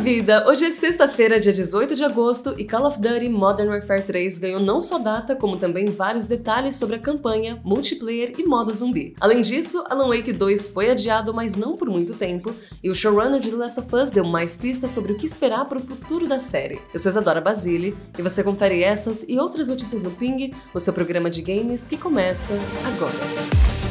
vida! Hoje é sexta-feira, dia 18 de agosto, e Call of Duty Modern Warfare 3 ganhou não só data, como também vários detalhes sobre a campanha, multiplayer e modo zumbi. Além disso, Alan Wake 2 foi adiado, mas não por muito tempo, e o showrunner de The Last of Us deu mais pistas sobre o que esperar para o futuro da série. Eu sou Isadora Basile, e você confere essas e outras notícias no Ping, o seu programa de games que começa agora.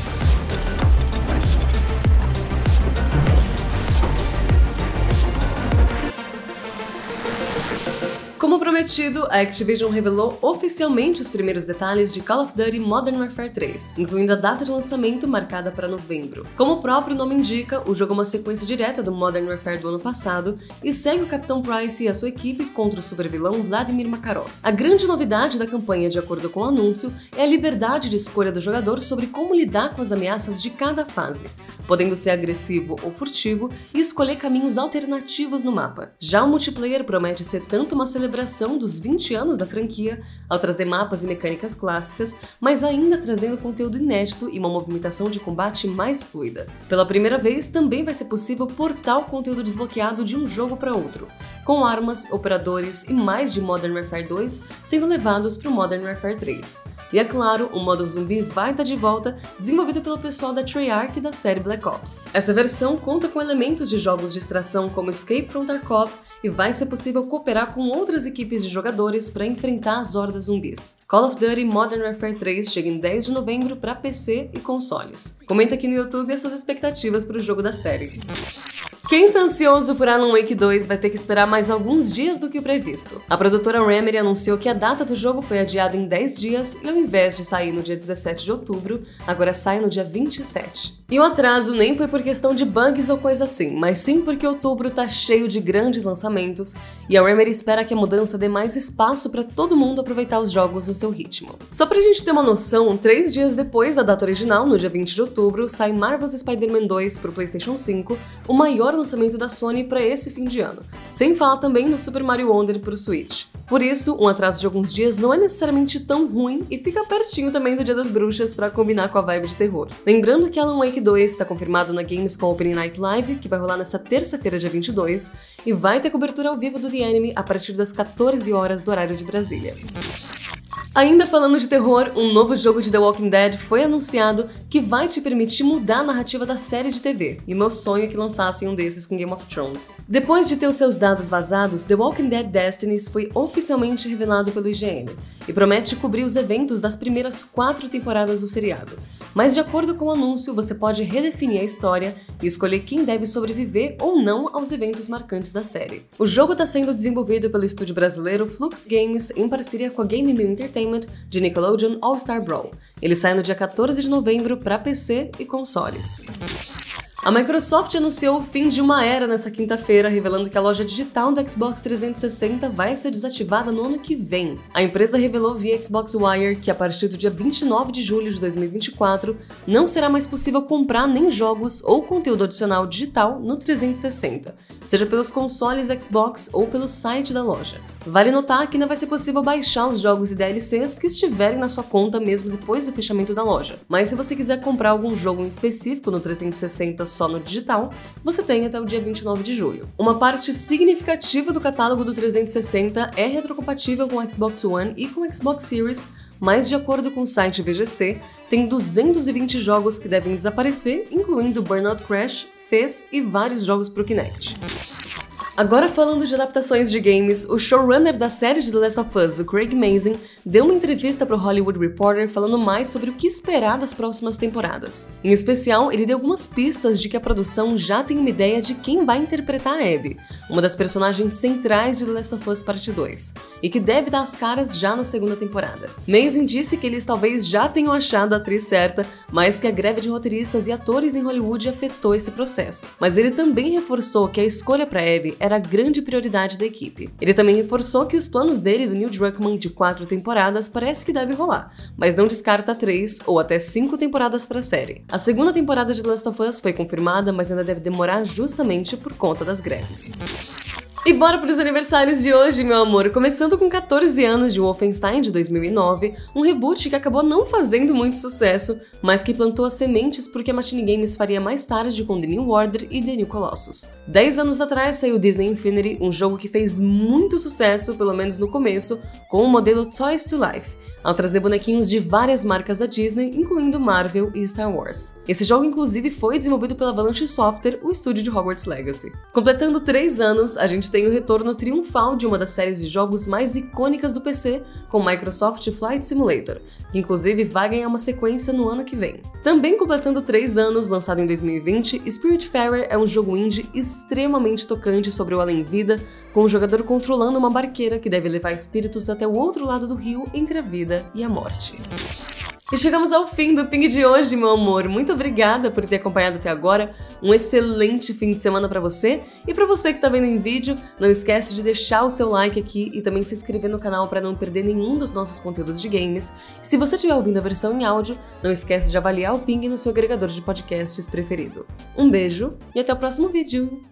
Como prometido, a Activision revelou oficialmente os primeiros detalhes de Call of Duty Modern Warfare 3, incluindo a data de lançamento marcada para novembro. Como o próprio nome indica, o jogo é uma sequência direta do Modern Warfare do ano passado e segue o Capitão Price e a sua equipe contra o supervilão Vladimir Makarov. A grande novidade da campanha, de acordo com o anúncio, é a liberdade de escolha do jogador sobre como lidar com as ameaças de cada fase, podendo ser agressivo ou furtivo e escolher caminhos alternativos no mapa. Já o multiplayer promete ser tanto uma celebração dos 20 anos da franquia, ao trazer mapas e mecânicas clássicas, mas ainda trazendo conteúdo inédito e uma movimentação de combate mais fluida. Pela primeira vez, também vai ser possível portar o conteúdo desbloqueado de um jogo para outro, com armas, operadores e mais de Modern Warfare 2 sendo levados para o Modern Warfare 3. E é claro, o modo zumbi vai estar tá de volta, desenvolvido pelo pessoal da Treyarch da série Black Ops. Essa versão conta com elementos de jogos de extração como Escape from Tarkov e vai ser possível cooperar com outras equipes de jogadores para enfrentar as hordas zumbis. Call of Duty Modern Warfare 3 chega em 10 de novembro para PC e consoles. Comenta aqui no YouTube as suas expectativas para o jogo da série. Quem tá ansioso por Alan Wake 2 vai ter que esperar mais alguns dias do que o previsto. A produtora Remedy anunciou que a data do jogo foi adiada em 10 dias e ao invés de sair no dia 17 de outubro, agora sai no dia 27. E o atraso nem foi por questão de bugs ou coisa assim, mas sim porque outubro tá cheio de grandes lançamentos e a Remedy espera que a mudança dê mais espaço para todo mundo aproveitar os jogos no seu ritmo. Só pra gente ter uma noção, três dias depois da data original, no dia 20 de outubro, sai Marvel's Spider-Man 2 pro PlayStation 5, o maior lançamento da Sony para esse fim de ano, sem falar também no Super Mario Wonder pro Switch. Por isso, um atraso de alguns dias não é necessariamente tão ruim e fica pertinho também do Dia das Bruxas para combinar com a vibe de terror. Lembrando que Alan Wake 2 está confirmado na Gamescom Opening Night Live, que vai rolar nessa terça-feira, dia 22, e vai ter cobertura ao vivo do The Anime a partir das 14 horas do horário de Brasília. Ainda falando de terror, um novo jogo de The Walking Dead foi anunciado que vai te permitir mudar a narrativa da série de TV, e meu sonho é que lançassem um desses com Game of Thrones. Depois de ter os seus dados vazados, The Walking Dead Destinies foi oficialmente revelado pelo IGN e promete cobrir os eventos das primeiras quatro temporadas do seriado. Mas de acordo com o anúncio, você pode redefinir a história e escolher quem deve sobreviver ou não aos eventos marcantes da série. O jogo está sendo desenvolvido pelo estúdio brasileiro Flux Games em parceria com a Game Entertainment de Nickelodeon All Star Brawl. Ele sai no dia 14 de novembro para PC e consoles. A Microsoft anunciou o fim de uma era nessa quinta-feira, revelando que a loja digital do Xbox 360 vai ser desativada no ano que vem. A empresa revelou via Xbox Wire que a partir do dia 29 de julho de 2024 não será mais possível comprar nem jogos ou conteúdo adicional digital no 360, seja pelos consoles Xbox ou pelo site da loja. Vale notar que ainda vai ser possível baixar os jogos e DLCs que estiverem na sua conta mesmo depois do fechamento da loja. Mas se você quiser comprar algum jogo em específico no 360 só no digital, você tem até o dia 29 de julho. Uma parte significativa do catálogo do 360 é retrocompatível com o Xbox One e com o Xbox Series, mas de acordo com o site VGC, tem 220 jogos que devem desaparecer, incluindo Burnout Crash, Fez e vários jogos para o Kinect. Agora falando de adaptações de games, o showrunner da série de The Last of Us, o Craig Mazin, deu uma entrevista para o Hollywood Reporter falando mais sobre o que esperar das próximas temporadas. Em especial, ele deu algumas pistas de que a produção já tem uma ideia de quem vai interpretar a Abby, uma das personagens centrais de The Last of Us Parte 2, e que deve dar as caras já na segunda temporada. Mazin disse que eles talvez já tenham achado a atriz certa, mas que a greve de roteiristas e atores em Hollywood afetou esse processo. Mas ele também reforçou que a escolha para Abby era a grande prioridade da equipe. Ele também reforçou que os planos dele do Neil Druckmann de quatro temporadas parece que deve rolar, mas não descarta três ou até cinco temporadas para a série. A segunda temporada de Last of Us foi confirmada, mas ainda deve demorar justamente por conta das greves. E bora para os aniversários de hoje, meu amor. Começando com 14 anos de Wolfenstein de 2009, um reboot que acabou não fazendo muito sucesso, mas que plantou as sementes porque a Machine Games faria mais tarde com The New Order e The New Colossus. 10 anos atrás saiu Disney Infinity, um jogo que fez muito sucesso, pelo menos no começo, com o modelo Toys to Life ao trazer bonequinhos de várias marcas da Disney, incluindo Marvel e Star Wars. Esse jogo, inclusive, foi desenvolvido pela Avalanche Software, o estúdio de Hogwarts Legacy. Completando três anos, a gente tem o retorno triunfal de uma das séries de jogos mais icônicas do PC, com Microsoft Flight Simulator, que inclusive vai ganhar uma sequência no ano que vem. Também completando três anos, lançado em 2020, Spiritfarer é um jogo indie extremamente tocante sobre o além-vida, com o jogador controlando uma barqueira que deve levar espíritos até o outro lado do rio entre a vida e a morte. E chegamos ao fim do Ping de hoje, meu amor. Muito obrigada por ter acompanhado até agora. Um excelente fim de semana para você. E para você que tá vendo em vídeo, não esquece de deixar o seu like aqui e também se inscrever no canal para não perder nenhum dos nossos conteúdos de games. E se você estiver ouvindo a versão em áudio, não esquece de avaliar o Ping no seu agregador de podcasts preferido. Um beijo e até o próximo vídeo.